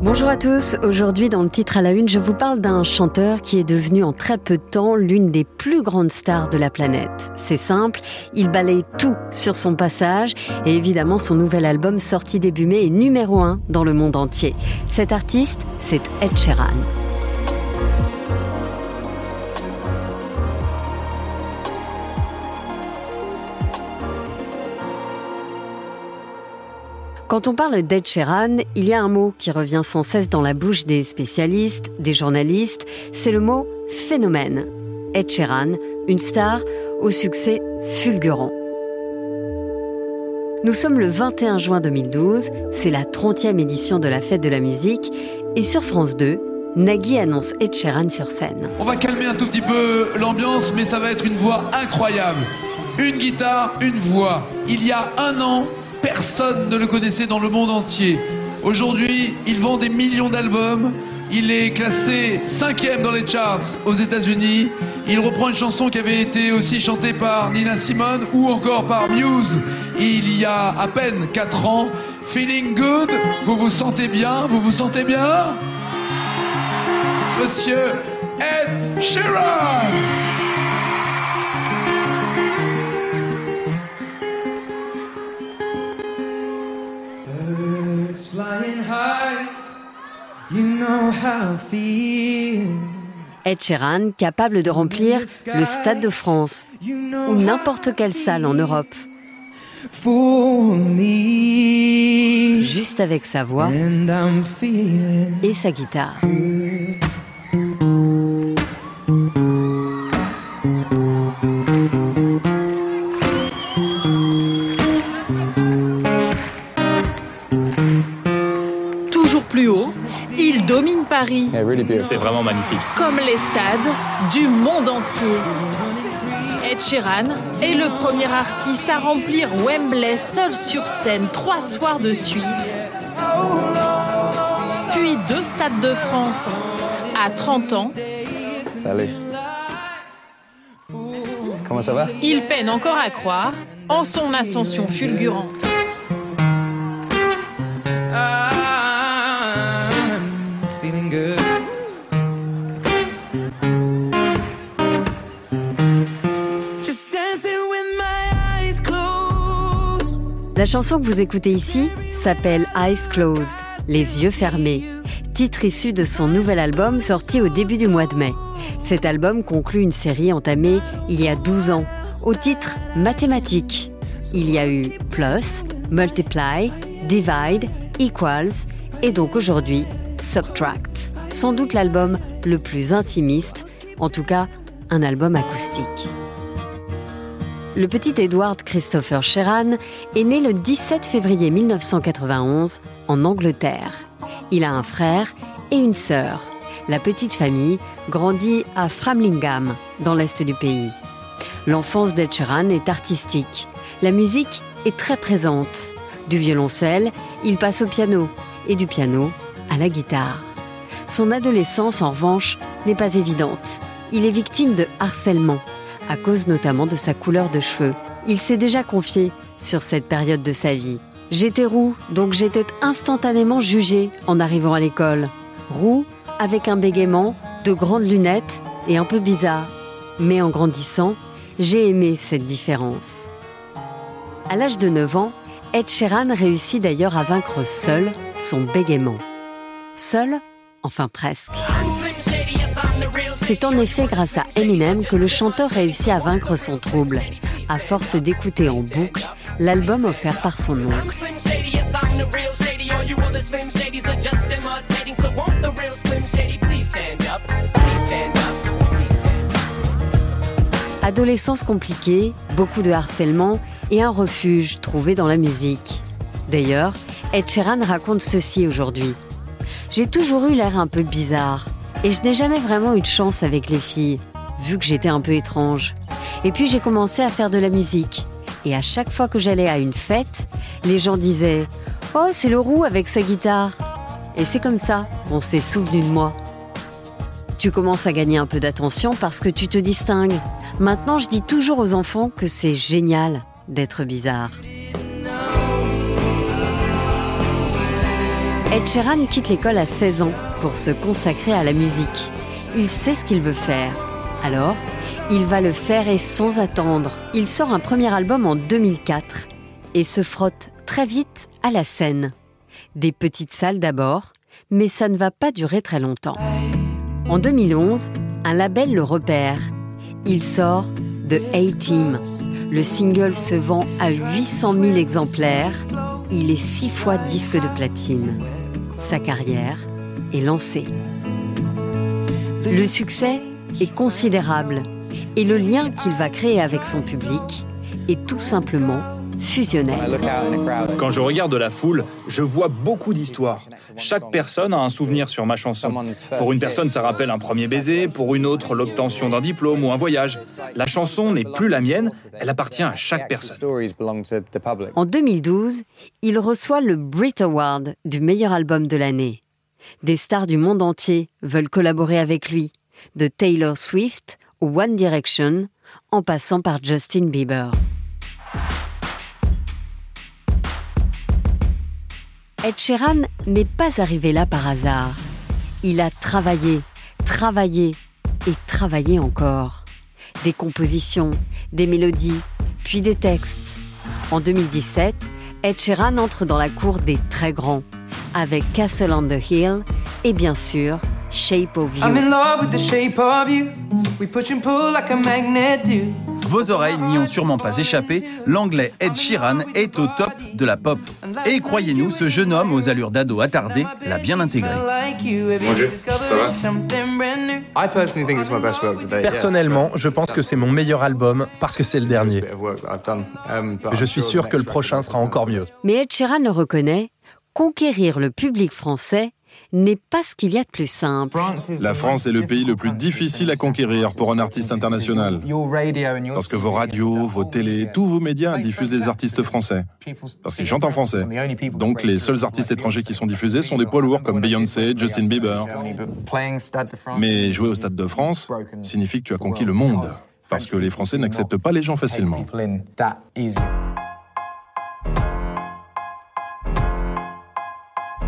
Bonjour à tous, aujourd'hui dans le titre à la une, je vous parle d'un chanteur qui est devenu en très peu de temps l'une des plus grandes stars de la planète. C'est simple, il balaye tout sur son passage et évidemment son nouvel album sorti début mai est numéro un dans le monde entier. Cet artiste, c'est Ed Sheeran. Quand on parle d'Ed Sheeran, il y a un mot qui revient sans cesse dans la bouche des spécialistes, des journalistes, c'est le mot phénomène. Ed Sheeran, une star au succès fulgurant. Nous sommes le 21 juin 2012, c'est la 30e édition de la fête de la musique, et sur France 2, Nagui annonce Ed Sheeran sur scène. On va calmer un tout petit peu l'ambiance, mais ça va être une voix incroyable. Une guitare, une voix. Il y a un an, Personne ne le connaissait dans le monde entier. Aujourd'hui, il vend des millions d'albums. Il est classé cinquième dans les charts aux États-Unis. Il reprend une chanson qui avait été aussi chantée par Nina Simone ou encore par Muse il y a à peine 4 ans. Feeling good? Vous vous sentez bien? Vous vous sentez bien? Monsieur Ed Sheeran Ed Sheeran capable de remplir le Stade de France ou n'importe quelle salle en Europe. Juste avec sa voix et sa guitare. Paris. C'est vraiment magnifique. Comme les stades du monde entier. Ed Sheeran est le premier artiste à remplir Wembley seul sur scène trois soirs de suite. Puis deux stades de France à 30 ans. Salut. Comment ça va? Il peine encore à croire en son ascension fulgurante. La chanson que vous écoutez ici s'appelle Eyes Closed, les yeux fermés, titre issu de son nouvel album sorti au début du mois de mai. Cet album conclut une série entamée il y a 12 ans, au titre Mathématiques. Il y a eu Plus, Multiply, Divide, Equals et donc aujourd'hui Subtract. Sans doute l'album le plus intimiste, en tout cas un album acoustique. Le petit Edward Christopher Sheeran est né le 17 février 1991 en Angleterre. Il a un frère et une sœur. La petite famille grandit à Framlingham, dans l'est du pays. L'enfance d'Ed Sheeran est artistique. La musique est très présente. Du violoncelle, il passe au piano et du piano à la guitare. Son adolescence, en revanche, n'est pas évidente. Il est victime de harcèlement à cause notamment de sa couleur de cheveux. Il s'est déjà confié sur cette période de sa vie. J'étais roux, donc j'étais instantanément jugé en arrivant à l'école. Roux, avec un bégaiement, de grandes lunettes et un peu bizarre. Mais en grandissant, j'ai aimé cette différence. À l'âge de 9 ans, Ed Sheeran réussit d'ailleurs à vaincre seul son bégaiement. Seul, enfin presque. C'est en effet grâce à Eminem que le chanteur réussit à vaincre son trouble, à force d'écouter en boucle l'album offert par son oncle. Adolescence compliquée, beaucoup de harcèlement et un refuge trouvé dans la musique. D'ailleurs, Ed Sheeran raconte ceci aujourd'hui. J'ai toujours eu l'air un peu bizarre. Et je n'ai jamais vraiment eu de chance avec les filles, vu que j'étais un peu étrange. Et puis j'ai commencé à faire de la musique. Et à chaque fois que j'allais à une fête, les gens disaient Oh, c'est le roux avec sa guitare. Et c'est comme ça, on s'est souvenu de moi. Tu commences à gagner un peu d'attention parce que tu te distingues. Maintenant, je dis toujours aux enfants que c'est génial d'être bizarre. Ed Sheeran quitte l'école à 16 ans pour se consacrer à la musique. Il sait ce qu'il veut faire. Alors, il va le faire et sans attendre. Il sort un premier album en 2004 et se frotte très vite à la scène. Des petites salles d'abord, mais ça ne va pas durer très longtemps. En 2011, un label le repère. Il sort The A-Team. Le single se vend à 800 000 exemplaires. Il est six fois disque de platine. Sa carrière est lancée. Le succès est considérable et le lien qu'il va créer avec son public est tout simplement fusionnel. Quand je regarde la foule, je vois beaucoup d'histoires. Chaque personne a un souvenir sur ma chanson. Pour une personne, ça rappelle un premier baiser, pour une autre, l'obtention d'un diplôme ou un voyage. La chanson n'est plus la mienne, elle appartient à chaque personne. En 2012, il reçoit le Brit Award du meilleur album de l'année. Des stars du monde entier veulent collaborer avec lui, de Taylor Swift ou One Direction, en passant par Justin Bieber. Ed Sheeran n'est pas arrivé là par hasard. Il a travaillé, travaillé et travaillé encore. Des compositions, des mélodies, puis des textes. En 2017, Ed Sheeran entre dans la cour des très grands, avec Castle on the Hill et bien sûr Shape of You. Vos oreilles n'y ont sûrement pas échappé, l'anglais Ed Sheeran est au top de la pop. Et croyez-nous, ce jeune homme aux allures d'ado attardé l'a bien intégré. Bonjour, ça va Personnellement, je pense que c'est mon meilleur album parce que c'est le dernier. Je suis sûr que le prochain sera encore mieux. Mais Ed Sheeran le reconnaît, conquérir le public français n'est pas ce qu'il y a de plus simple. La France est le pays le plus difficile à conquérir pour un artiste international. Parce que vos radios, vos télés, tous vos médias diffusent des artistes français. Parce qu'ils chantent en français. Donc les seuls artistes étrangers qui sont diffusés sont des poids lourds comme Beyoncé, Justin Bieber. Mais jouer au Stade de France signifie que tu as conquis le monde. Parce que les Français n'acceptent pas les gens facilement.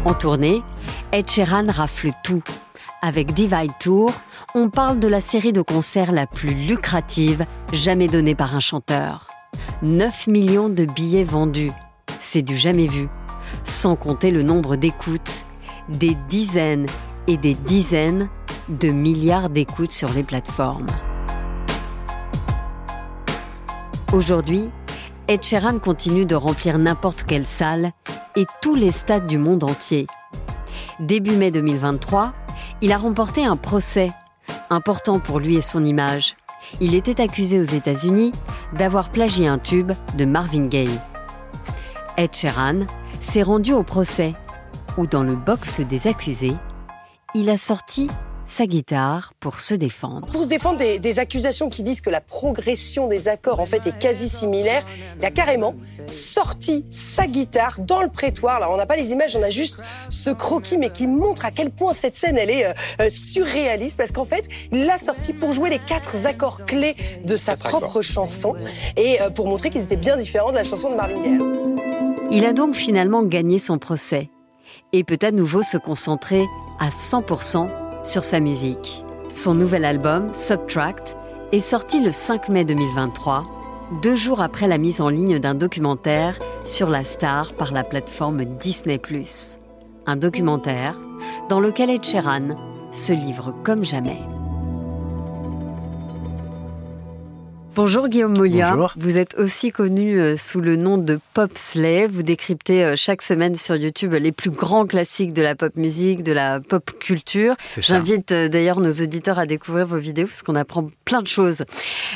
En tournée, Ed Sheeran rafle tout. Avec Divide Tour, on parle de la série de concerts la plus lucrative jamais donnée par un chanteur. 9 millions de billets vendus. C'est du jamais vu. Sans compter le nombre d'écoutes. Des dizaines et des dizaines de milliards d'écoutes sur les plateformes. Aujourd'hui, Ed Sheeran continue de remplir n'importe quelle salle et tous les stades du monde entier. Début mai 2023, il a remporté un procès, important pour lui et son image. Il était accusé aux États-Unis d'avoir plagié un tube de Marvin Gaye. Ed Sheeran s'est rendu au procès, où dans le box des accusés, il a sorti sa guitare pour se défendre. Pour se défendre des, des, accusations qui disent que la progression des accords en fait est quasi similaire, il a carrément sorti sa guitare dans le prétoire. Alors on n'a pas les images, on a juste ce croquis, mais qui montre à quel point cette scène elle est euh, surréaliste parce qu'en fait il l'a sorti pour jouer les quatre accords clés de sa propre chanson et euh, pour montrer qu'ils étaient bien différents de la chanson de Marvin. Il a donc finalement gagné son procès et peut à nouveau se concentrer à 100% sur sa musique. Son nouvel album, Subtract, est sorti le 5 mai 2023, deux jours après la mise en ligne d'un documentaire sur la star par la plateforme Disney ⁇ Un documentaire dans lequel Ed Sheeran se livre comme jamais. Bonjour Guillaume Molia. Bonjour. Vous êtes aussi connu euh, sous le nom de Pop Slay. Vous décryptez euh, chaque semaine sur YouTube les plus grands classiques de la pop musique, de la pop culture. J'invite euh, d'ailleurs nos auditeurs à découvrir vos vidéos parce qu'on apprend plein de choses.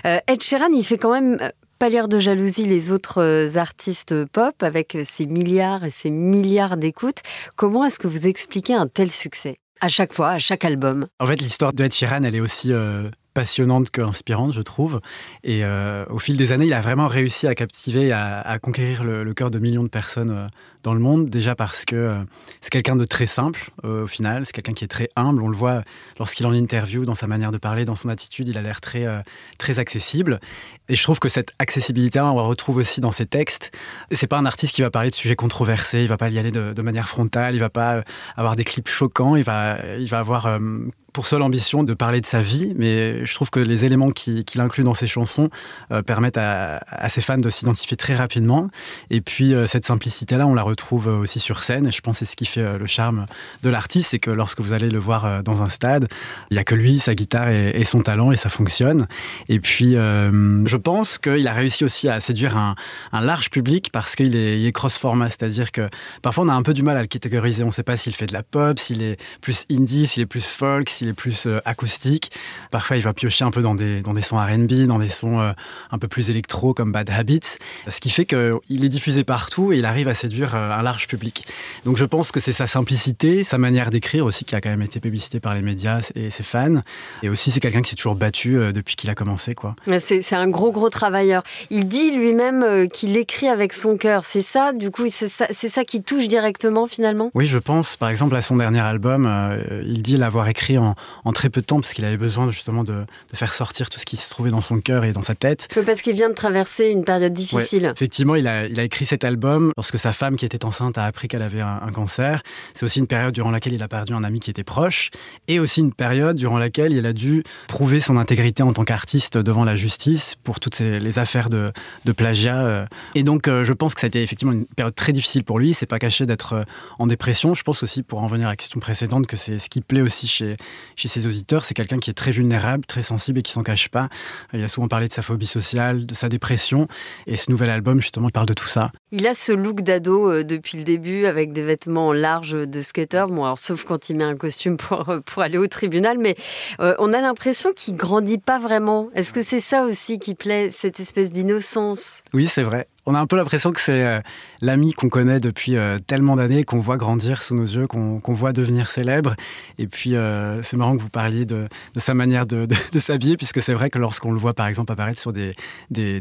Ed Sheeran, il fait quand même pas l'air de jalousie les autres artistes pop avec ses milliards et ses milliards d'écoutes. Comment est-ce que vous expliquez un tel succès? À chaque fois, à chaque album En fait, l'histoire de Ed Sheeran, elle est aussi euh, passionnante qu'inspirante, je trouve. Et euh, au fil des années, il a vraiment réussi à captiver, à, à conquérir le, le cœur de millions de personnes euh, dans le monde. Déjà parce que euh, c'est quelqu'un de très simple au final, c'est quelqu'un qui est très humble. On le voit lorsqu'il en interview, dans sa manière de parler, dans son attitude, il a l'air très, très accessible. Et je trouve que cette accessibilité, on la retrouve aussi dans ses textes. C'est pas un artiste qui va parler de sujets controversés, il va pas y aller de, manière frontale, il va pas avoir des clips choquants, il va, il va avoir pour seule ambition de parler de sa vie, mais je trouve que les éléments qu'il inclut dans ses chansons euh, permettent à, ses fans de s'identifier très rapidement. Et puis euh, cette simplicité-là, on la retrouve aussi sur scène, et je pense que c'est ce qui fait euh, le charme de l'artiste, c'est que lorsque vous allez le voir dans un stade, il n'y a que lui, sa guitare et, son talent, et ça fonctionne. Et puis je pense qu'il a réussi aussi à séduire un, large public parce qu'il est, cross-format, c'est-à-dire que parfois on a un peu du mal à le catégoriser, on ne sait pas s'il fait de la pop, s'il est plus indie, s'il est plus folk, il est plus euh, acoustique. Parfois, il va piocher un peu dans des, dans des sons RB, dans des sons euh, un peu plus électro comme Bad Habits. Ce qui fait qu'il est diffusé partout et il arrive à séduire euh, un large public. Donc je pense que c'est sa simplicité, sa manière d'écrire aussi qui a quand même été publicité par les médias et ses fans. Et aussi, c'est quelqu'un qui s'est toujours battu depuis qu'il a commencé. quoi. C'est un gros, gros travailleur. Il dit lui-même qu'il écrit avec son cœur. C'est ça, du coup, c'est ça, ça, qui touche directement finalement? Oui, je pense. Par exemple, à son dernier album, il dit l'avoir écrit en, en, très peu de temps parce qu'il avait besoin justement de, faire sortir tout ce qui se trouvait dans son cœur et dans sa tête. Parce qu'il vient de traverser une période difficile. effectivement, il a, il a écrit cet album lorsque sa femme qui était enceinte a appris qu'elle avait un, cancer. C'est aussi une période durant laquelle il a perdu un ami qui était proche et aussi une période durant laquelle il a dû prouver son intégrité en tant qu'artiste devant la justice pour toutes les affaires de, plagiat. Euh. Et donc, euh, je pense que ça a été effectivement une période très difficile pour lui. Il s'est pas caché d'être euh, en dépression. Je pense aussi, pour en revenir à la question précédente, que c'est ce qui plaît aussi chez, chez ses auditeurs, c'est quelqu'un qui est très vulnérable, très sensible et qui s'en cache pas. Il a souvent parlé de sa phobie sociale, de sa dépression, et ce nouvel album, justement, parle de tout ça. Il a ce look d'ado euh, depuis le début, avec des vêtements larges de skater, bon, alors, sauf quand il met un costume pour, euh, pour aller au tribunal, mais euh, on a l'impression qu'il grandit pas vraiment. Est-ce que c'est ça aussi qui plaît, cette espèce d'innocence? Oui, c'est vrai on a un peu l'impression que c'est euh, l'ami qu'on connaît depuis euh, tellement d'années, qu'on voit grandir sous nos yeux, qu'on voit devenir célèbre. Et puis, euh, c'est marrant que vous parliez de, sa manière de, s'habiller, puisque c'est vrai que lorsqu'on le voit, par exemple, apparaître sur des,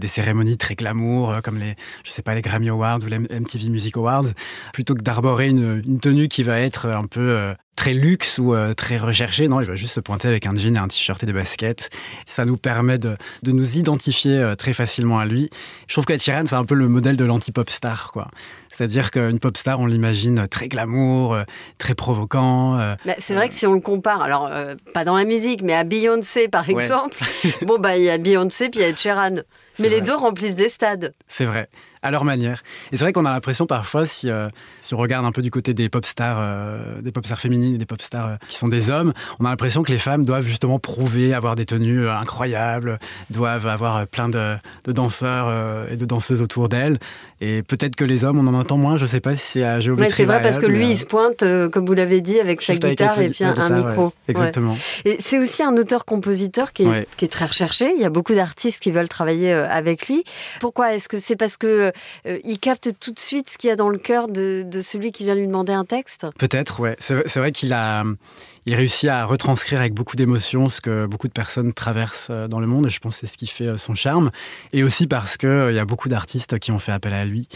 cérémonies très glamour, comme les, je sais pas, les Grammy Awards ou les MTV Music Awards, plutôt que d'arborer une, une, tenue qui va être un peu très luxe ou euh, très recherché. Non, il va juste se pointer avec un jean et un t-shirt et des baskets. Ça nous permet de, de nous identifier euh, très facilement à lui. Je trouve que Sheeran, c'est un peu le modèle de l'anti-pop star, quoi. C'est-à-dire qu'une pop star, on l'imagine très glamour, euh, très provocant. Bah, c'est vrai que si on le compare, alors pas dans la musique, mais à Beyoncé par exemple, bon bah il y a Beyoncé puis il y a Ed Sheeran. Mais les deux remplissent des stades. C'est vrai à leur manière. Et c'est vrai qu'on a l'impression parfois, si, euh, si, on regarde un peu du côté des pop stars, euh, des pop stars féminines et des pop stars euh, qui sont des hommes, on a l'impression que les femmes doivent justement prouver, avoir des tenues incroyables, doivent avoir plein de, de danseurs et de danseuses autour d'elles. Et peut-être que les hommes, on en entend moins. Je ne sais pas si c'est à géométrie. c'est vrai parce que lui, il se pointe, comme vous l'avez dit, avec sa guitare et puis un, micro. exactement. Et c'est aussi un auteur-compositeur qui, qui, est très recherché. Il y a beaucoup d'artistes qui veulent travailler avec lui. Pourquoi Est-ce que c'est parce que euh, il capte tout de suite ce qu'il y a dans le cœur de, celui qui vient lui demander un texte? Peut-être, ouais. C'est vrai qu'il a, il réussit à retranscrire avec beaucoup d'émotion ce que beaucoup de personnes traversent euh, dans le monde, et je pense que c'est ce qui fait euh, son charme. Et aussi parce qu'il il y a beaucoup d'artistes qui ont fait appel à lui,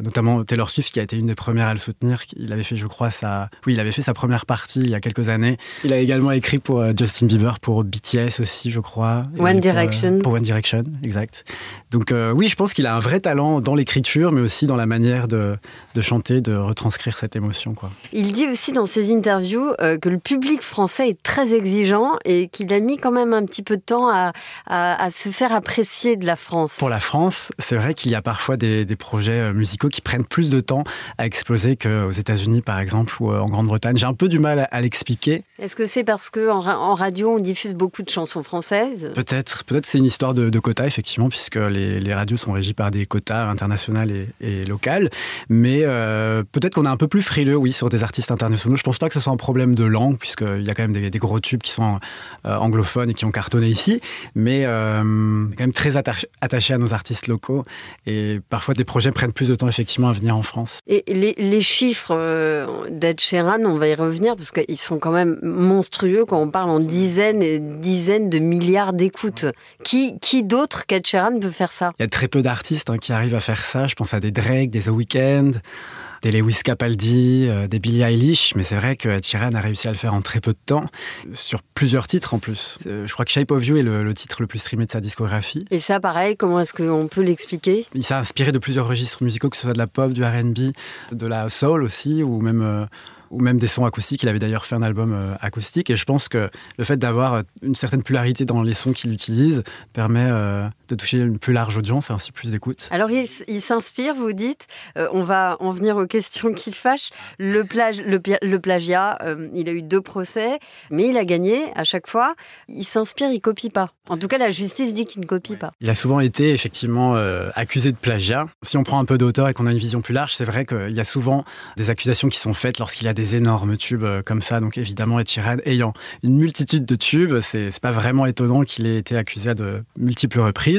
notamment Taylor Swift qui a été une des premières à le soutenir. Il avait fait, je crois, sa, oui, il avait fait sa première partie il y a quelques années. Il a également écrit pour Justin Bieber, pour BTS aussi, je crois. One Direction. Pour, One Direction, exact. Donc oui, je pense qu'il a un vrai talent dans l'écriture mais aussi dans la manière de, de, chanter, de retranscrire cette émotion. Quoi. Il dit aussi dans ses interviews euh, que le public français est très exigeant et qu'il a mis quand même un petit peu de temps à, à, se faire apprécier de la France. Pour la France, c'est vrai qu'il y a parfois des, des, projets euh, musicaux qui prennent plus de temps à exploser qu'aux États-Unis, par exemple, ou euh, en Grande-Bretagne. J'ai un peu du mal à, l'expliquer. Est-ce que c'est parce qu'en en radio, on diffuse beaucoup de chansons françaises? Peut-être. Peut-être c'est une histoire de, de quotas, effectivement, puisque les, les radios sont régies par des quotas internationaux et, local. Mais euh, peut-être qu'on est un peu plus frileux, oui, sur des artistes internationaux. Je pense pas que ce soit un problème de langue, puisqu'il y a quand même des, gros tubes qui sont euh, anglophones et qui ont cartonné ici. Mais euh, quand même très attaché à nos artistes locaux. Et parfois, des projets prennent plus de temps, effectivement, à venir en France. Et les, chiffres d'Ed Sheeran, on va y revenir, parce qu'ils sont quand même monstrueux quand on parle en dizaines et dizaines de milliards d'écoutes. Qui, qui d'autre qu'Ed Sheeran peut faire ça? Il y a très peu d'artistes hein, qui arrivent à faire ça. Je pense à des Drake, des The Weeknd. Des Lewis Capaldi, euh, des Billie Eilish, mais c'est vrai que Ed Sheeran a réussi à le faire en très peu de temps, sur plusieurs titres en plus. Euh, je crois que Shape of You est le, titre le plus streamé de sa discographie. Et ça, pareil, comment est-ce qu'on peut l'expliquer? Il s'est inspiré de plusieurs registres musicaux, que ce soit de la pop, du RB, de la soul aussi, ou même... Euh, ou même des sons acoustiques. Il avait d'ailleurs fait un album acoustique et je pense que le fait d'avoir une certaine pluralité dans les sons qu'il utilise permet euh, de toucher une plus large audience et ainsi plus d'écoute. Alors il, s'inspire, vous dites, on va en venir aux questions qui fâchent. Le, plagiat, il a eu deux procès, mais il a gagné à chaque fois. Il s'inspire, il copie pas. En tout cas, la justice dit qu'il ne copie pas. Il a souvent été effectivement accusé de plagiat. Si on prend un peu d'auteur et qu'on a une vision plus large, c'est vrai qu'il y a souvent des accusations qui sont faites lorsqu'il a des énormes tubes euh, comme ça. Donc évidemment, Ed ayant une multitude de tubes, c'est pas vraiment étonnant qu'il ait été accusé à de multiples reprises.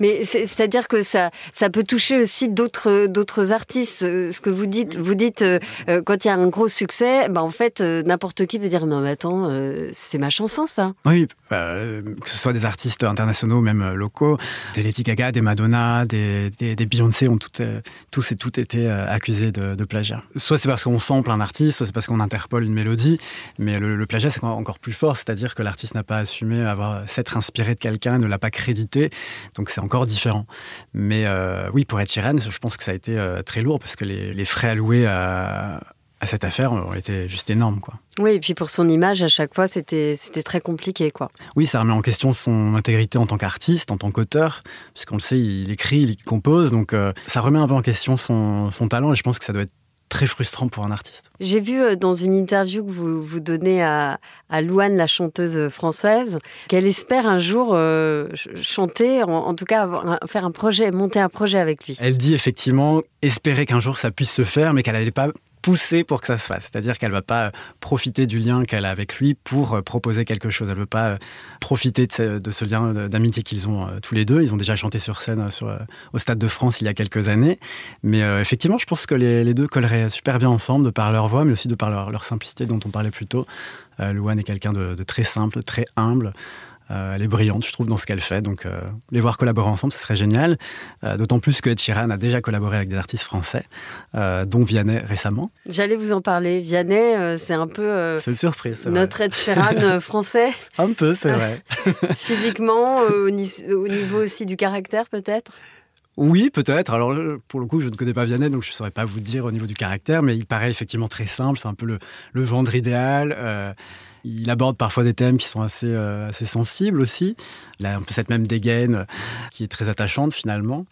Mais c'est-à-dire que ça, ça peut toucher aussi d'autres d'autres artistes. Euh, ce que vous dites, vous dites euh, quand il y a un gros succès, bah en fait n'importe qui peut dire non mais attends, c'est ma chanson ça. Oui, que ce soit des artistes internationaux ou même locaux, des Lady Gaga, des Madonna, des, des, Beyoncé ont toutes, tous et toutes été accusés de, de plagiat. Soit c'est parce qu'on sample un artiste soit c'est parce qu'on interpole une mélodie, mais le, plagiat c'est encore plus fort, c'est-à-dire que l'artiste n'a pas assumé avoir s'être inspiré de quelqu'un, ne l'a pas crédité, donc c'est encore différent. Mais euh, oui, pour Ed Sheeran, je pense que ça a été euh, très lourd parce que les, frais alloués à, à cette affaire ont été juste énormes. Quoi. Oui, et puis pour son image, à chaque fois, c'était, c'était très compliqué. quoi. Oui, ça remet en question son intégrité en tant qu'artiste, en tant qu'auteur, puisqu'on le sait, il écrit, il compose, donc euh, ça remet un peu en question son, son talent, et je pense que ça doit être très frustrant pour un artiste. J'ai vu euh, dans une interview que vous, vous donnez à, à Louane, la chanteuse française, qu'elle espère un jour euh, chanter, en, tout cas faire un projet, monter un projet avec lui. Elle dit effectivement espérer qu'un jour ça puisse se faire, mais qu'elle n'allait pas pousser pour que ça se fasse. C'est-à-dire qu'elle va pas profiter du lien qu'elle a avec lui pour euh, proposer quelque chose. Elle ne veut pas euh, profiter de ce, lien d'amitié qu'ils ont euh, tous les deux. Ils ont déjà chanté sur scène sur, au Stade de France il y a quelques années. Mais effectivement, je pense que les, deux colleraient super bien ensemble de par leur voix, mais aussi de par leur, simplicité dont on parlait plus tôt. Louane est quelqu'un de, de, très simple, très humble. Euh, elle est brillante, je trouve, dans ce qu'elle fait. Donc, euh, les voir collaborer ensemble, ce serait génial. Euh, d'autant plus que Ed Sheeran a déjà collaboré avec des artistes français, dont Vianney récemment. J'allais vous en parler. Vianney, c'est un peu. c'est une surprise. Notre Ed Sheeran français. un peu, c'est vrai. Physiquement, au, niveau aussi du caractère, peut-être? Oui, peut-être. Alors, pour le coup, je ne connais pas Vianney, donc je ne saurais pas vous dire au niveau du caractère, mais il paraît effectivement très simple. C'est un peu le, le gendre idéal. Il aborde parfois des thèmes qui sont assez, euh, assez sensibles aussi. Un peu cette même dégaine euh, qui est très attachante finalement.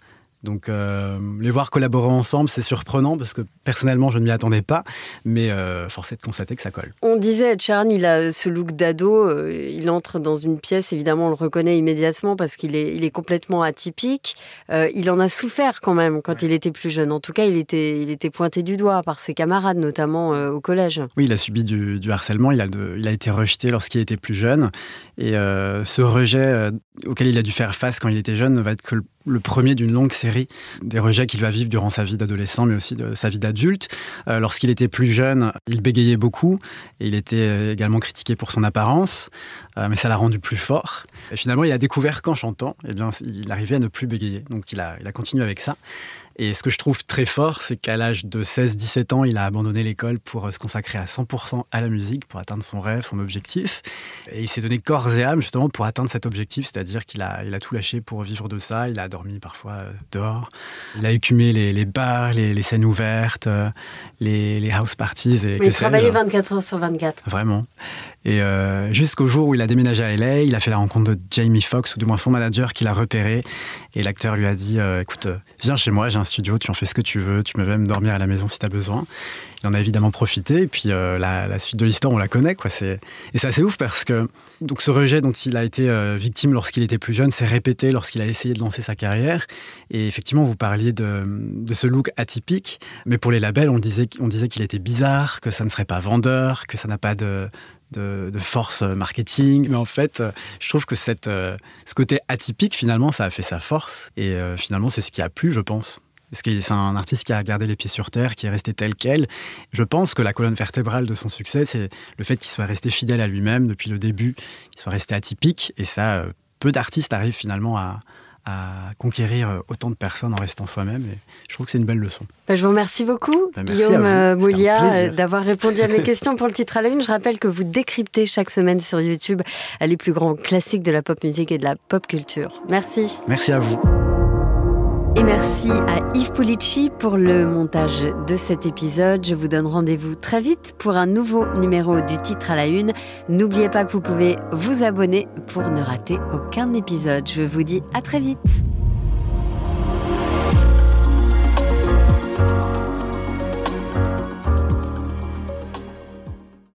Donc euh, les voir collaborer ensemble, c'est surprenant parce que personnellement, je ne m'y attendais pas, mais euh, force est de constater que ça colle. On disait, Charn, il a ce look d'ado, euh, il entre dans une pièce, évidemment, on le reconnaît immédiatement parce qu'il est, il est complètement atypique. il en a souffert quand même quand il était plus jeune. En tout cas, il était, il était pointé du doigt par ses camarades, notamment au collège. Oui, il a subi du, harcèlement, il a, il a été rejeté lorsqu'il était plus jeune. Et ce rejet auquel il a dû faire face quand il était jeune ne va être que le le premier d'une longue série des rejets qu'il va vivre durant sa vie d'adolescent, mais aussi de sa vie d'adulte. Euh, lorsqu'il était plus jeune, il bégayait beaucoup et il était également critiqué pour son apparence, euh, mais ça l'a rendu plus fort. Et finalement, il a découvert qu'en chantant, eh bien, il arrivait à ne plus bégayer. Donc il a, il a continué avec ça. Et ce que je trouve très fort, c'est qu'à l'âge de 16-17 ans, il a abandonné l'école pour euh, se consacrer à 100% à la musique, pour atteindre son rêve, son objectif. Et il s'est donné corps et âme justement pour atteindre cet objectif, c'est-à-dire qu'il a, il a tout lâché pour vivre de ça. Il a dormi parfois euh, dehors. Il a écumé les, bars, les, scènes ouvertes, les, house parties. Et il travaillait 24 heures sur 24. Vraiment. Et jusqu'au jour où il a déménagé à LA, il a fait la rencontre de Jamie Foxx, ou du moins son manager, qui l'a repéré. Et l'acteur lui a dit Écoute, viens chez moi, j'ai un studio, tu en fais ce que tu veux, tu peux même dormir à la maison si tu as besoin. Il en a évidemment profité, et puis euh, la, suite de l'histoire, on la connaît. Quoi. Et c'est assez ouf parce que donc, ce rejet dont il a été euh, victime lorsqu'il était plus jeune s'est répété lorsqu'il a essayé de lancer sa carrière. Et effectivement, vous parliez de, de ce look atypique, mais pour les labels, on disait, on disait qu'il était bizarre, que ça ne serait pas vendeur, que ça n'a pas de, de, force marketing. Mais en fait, je trouve que cette, euh, ce côté atypique, finalement, ça a fait sa force. Et finalement, c'est ce qui a plu, je pense. Parce que c'est un artiste qui a gardé les pieds sur terre, qui est resté tel quel. Je pense que la colonne vertébrale de son succès, c'est le fait qu'il soit resté fidèle à lui-même depuis le début, qu'il soit resté atypique. Et ça, euh, peu d'artistes arrivent finalement à, à conquérir autant de personnes en restant soi-même. Et je trouve que c'est une belle leçon. Bah, je vous remercie beaucoup, bah, Guillaume Moulia, d'avoir répondu à mes questions pour le titre à la une. Je rappelle que vous décryptez chaque semaine sur YouTube les plus grands classiques de la pop musique et de la pop culture. Merci. Merci à vous. Et merci à Yves Pulici pour le montage de cet épisode. Je vous donne rendez-vous très vite pour un nouveau numéro du titre à la une. N'oubliez pas que vous pouvez vous abonner pour ne rater aucun épisode. Je vous dis à très vite.